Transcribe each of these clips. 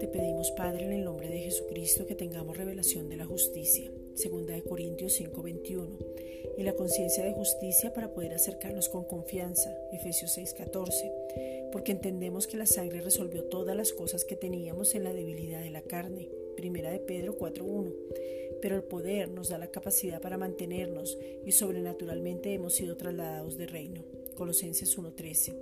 Te pedimos, Padre, en el nombre de Jesucristo, que tengamos revelación de la justicia. Segunda de Corintios 5:21. Y la conciencia de justicia para poder acercarnos con confianza. Efesios 6:14. Porque entendemos que la sangre resolvió todas las cosas que teníamos en la debilidad de la carne. Primera de Pedro 4:1 pero el poder nos da la capacidad para mantenernos y sobrenaturalmente hemos sido trasladados de reino. Colosenses 1:13.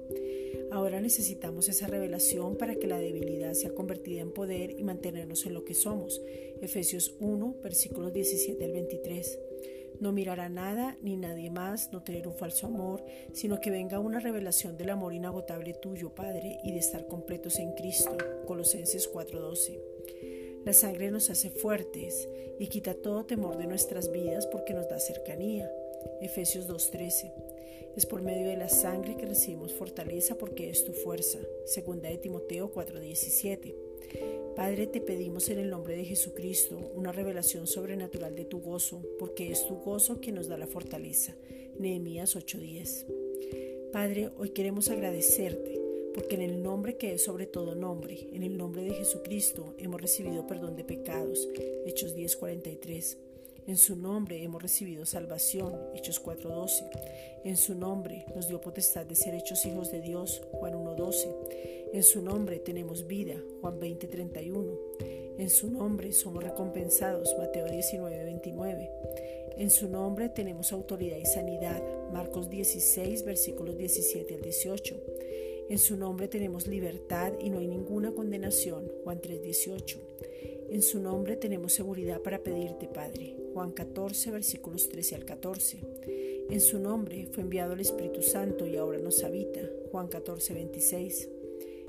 Ahora necesitamos esa revelación para que la debilidad sea convertida en poder y mantenernos en lo que somos. Efesios 1, versículos 17 al 23. No mirar a nada ni nadie más, no tener un falso amor, sino que venga una revelación del amor inagotable tuyo, Padre, y de estar completos en Cristo. Colosenses 4:12. La sangre nos hace fuertes y quita todo temor de nuestras vidas porque nos da cercanía. Efesios 2.13. Es por medio de la sangre que recibimos fortaleza porque es tu fuerza. Segunda de Timoteo 4.17. Padre, te pedimos en el nombre de Jesucristo una revelación sobrenatural de tu gozo, porque es tu gozo quien nos da la fortaleza. Nehemías 8:10. Padre, hoy queremos agradecerte porque en el nombre que es sobre todo nombre, en el nombre de Jesucristo, hemos recibido perdón de pecados. Hechos 10:43. En su nombre hemos recibido salvación. Hechos 4:12. En su nombre nos dio potestad de ser hechos hijos de Dios. Juan 1:12. En su nombre tenemos vida. Juan 20:31. En su nombre somos recompensados. Mateo 19:29. En su nombre tenemos autoridad y sanidad. Marcos 16, versículos 17 al 18. En su nombre tenemos libertad y no hay ninguna condenación. Juan 3:18. En su nombre tenemos seguridad para pedirte, Padre. Juan 14, versículos 13 al 14. En su nombre fue enviado el Espíritu Santo y ahora nos habita. Juan 14, 26.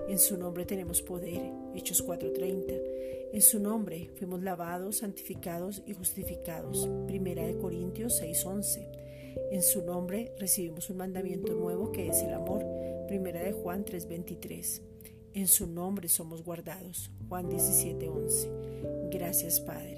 En su nombre tenemos poder. Hechos 4:30. En su nombre fuimos lavados, santificados y justificados. Primera de Corintios 6:11. En su nombre recibimos un mandamiento nuevo que es el amor Primera de Juan 3:23. En su nombre somos guardados. Juan 17:11. Gracias Padre.